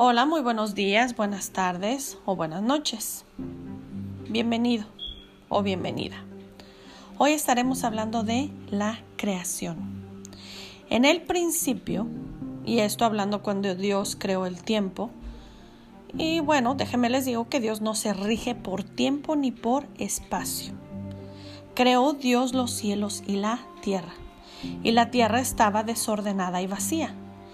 Hola, muy buenos días, buenas tardes o buenas noches. Bienvenido o bienvenida. Hoy estaremos hablando de la creación. En el principio, y esto hablando cuando Dios creó el tiempo, y bueno, déjenme les digo que Dios no se rige por tiempo ni por espacio. Creó Dios los cielos y la tierra, y la tierra estaba desordenada y vacía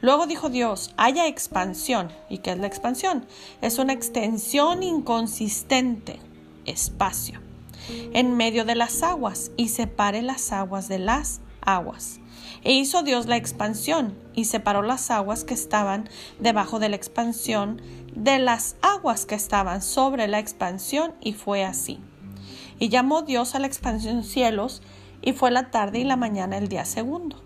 Luego dijo Dios, haya expansión. ¿Y qué es la expansión? Es una extensión inconsistente, espacio, en medio de las aguas y separe las aguas de las aguas. E hizo Dios la expansión y separó las aguas que estaban debajo de la expansión de las aguas que estaban sobre la expansión y fue así. Y llamó Dios a la expansión cielos y fue la tarde y la mañana el día segundo.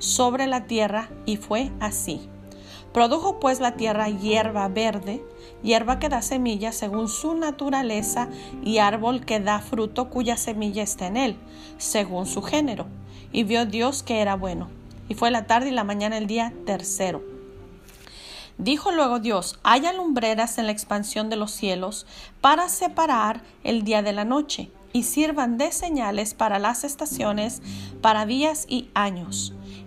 sobre la tierra y fue así. Produjo pues la tierra hierba verde, hierba que da semilla según su naturaleza y árbol que da fruto cuya semilla está en él, según su género. Y vio Dios que era bueno. Y fue la tarde y la mañana el día tercero. Dijo luego Dios, haya lumbreras en la expansión de los cielos para separar el día de la noche y sirvan de señales para las estaciones, para días y años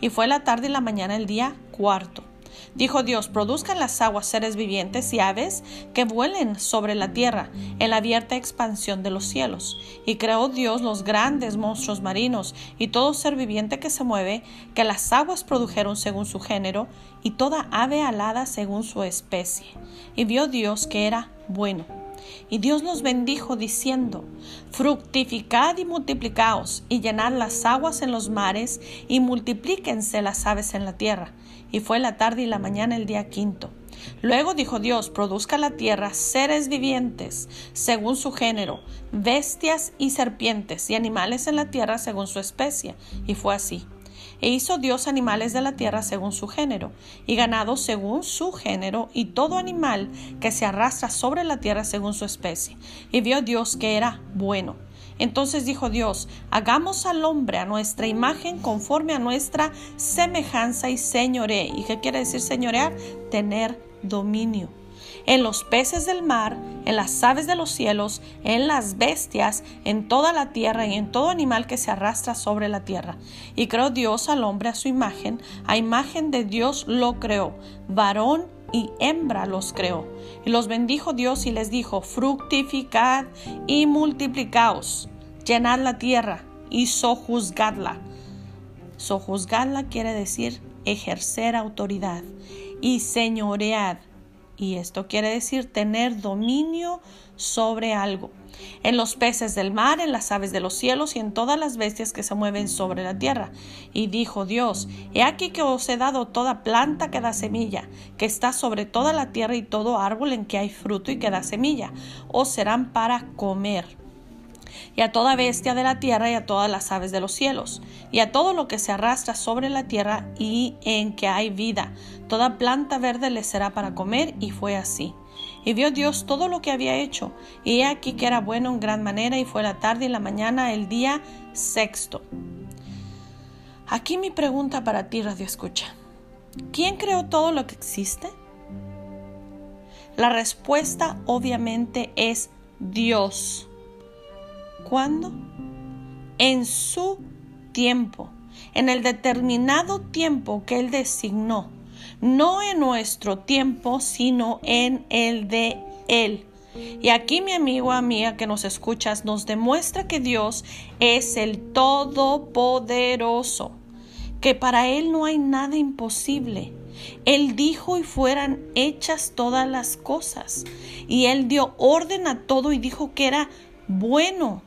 y fue la tarde y la mañana el día cuarto. Dijo Dios, produzcan las aguas seres vivientes y aves que vuelen sobre la tierra en la abierta expansión de los cielos. Y creó Dios los grandes monstruos marinos y todo ser viviente que se mueve, que las aguas produjeron según su género, y toda ave alada según su especie. Y vio Dios que era bueno. Y Dios los bendijo diciendo, fructificad y multiplicaos, y llenad las aguas en los mares, y multiplíquense las aves en la tierra. Y fue la tarde y la mañana el día quinto. Luego dijo Dios, produzca la tierra seres vivientes según su género, bestias y serpientes, y animales en la tierra según su especie. Y fue así. E hizo Dios animales de la tierra según su género, y ganado según su género, y todo animal que se arrastra sobre la tierra según su especie. Y vio Dios que era bueno. Entonces dijo Dios, hagamos al hombre a nuestra imagen conforme a nuestra semejanza y señoré. ¿Y qué quiere decir señorear? Tener dominio en los peces del mar, en las aves de los cielos, en las bestias, en toda la tierra y en todo animal que se arrastra sobre la tierra. Y creó Dios al hombre a su imagen, a imagen de Dios lo creó, varón y hembra los creó. Y los bendijo Dios y les dijo, fructificad y multiplicaos, llenad la tierra y sojuzgadla. Sojuzgadla quiere decir ejercer autoridad y señoread y esto quiere decir tener dominio sobre algo. En los peces del mar, en las aves de los cielos y en todas las bestias que se mueven sobre la tierra. Y dijo Dios, He aquí que os he dado toda planta que da semilla, que está sobre toda la tierra y todo árbol en que hay fruto y que da semilla, os serán para comer y a toda bestia de la tierra y a todas las aves de los cielos, y a todo lo que se arrastra sobre la tierra y en que hay vida. Toda planta verde le será para comer, y fue así. Y vio Dios todo lo que había hecho, y he aquí que era bueno en gran manera, y fue la tarde y la mañana el día sexto. Aquí mi pregunta para ti, Radio Escucha. ¿Quién creó todo lo que existe? La respuesta obviamente es Dios. ¿Cuándo? En su tiempo, en el determinado tiempo que Él designó no en nuestro tiempo, sino en el de Él. Y aquí mi amigo, amiga que nos escuchas, nos demuestra que Dios es el Todopoderoso, que para Él no hay nada imposible. Él dijo y fueran hechas todas las cosas. Y Él dio orden a todo y dijo que era bueno.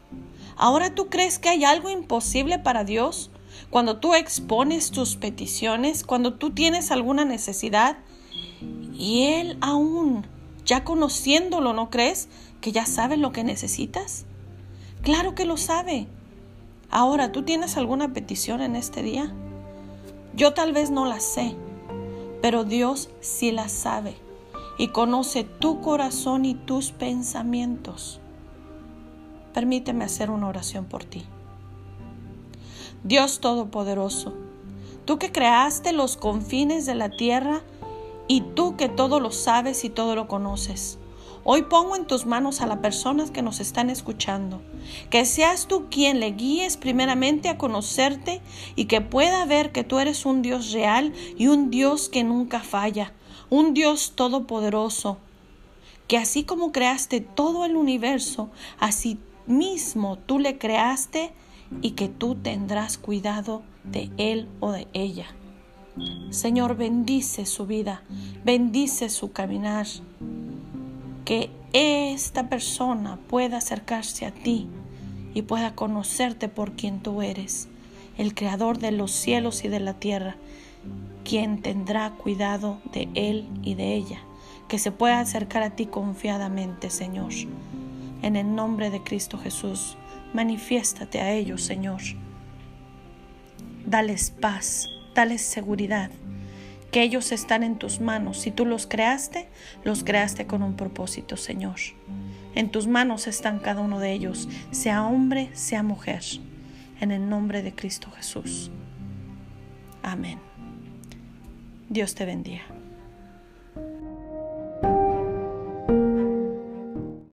Ahora tú crees que hay algo imposible para Dios? cuando tú expones tus peticiones, cuando tú tienes alguna necesidad y Él aún, ya conociéndolo, ¿no crees que ya sabe lo que necesitas? Claro que lo sabe. Ahora, ¿tú tienes alguna petición en este día? Yo tal vez no la sé, pero Dios sí la sabe y conoce tu corazón y tus pensamientos. Permíteme hacer una oración por ti. Dios Todopoderoso, tú que creaste los confines de la tierra y tú que todo lo sabes y todo lo conoces. Hoy pongo en tus manos a las personas que nos están escuchando, que seas tú quien le guíes primeramente a conocerte y que pueda ver que tú eres un Dios real y un Dios que nunca falla, un Dios todopoderoso, que así como creaste todo el universo, así mismo tú le creaste y que tú tendrás cuidado de él o de ella. Señor, bendice su vida, bendice su caminar, que esta persona pueda acercarse a ti y pueda conocerte por quien tú eres, el creador de los cielos y de la tierra, quien tendrá cuidado de él y de ella, que se pueda acercar a ti confiadamente, Señor. En el nombre de Cristo Jesús. Manifiéstate a ellos, Señor. Dales paz, dales seguridad, que ellos están en tus manos. Si tú los creaste, los creaste con un propósito, Señor. En tus manos están cada uno de ellos, sea hombre, sea mujer, en el nombre de Cristo Jesús. Amén. Dios te bendiga.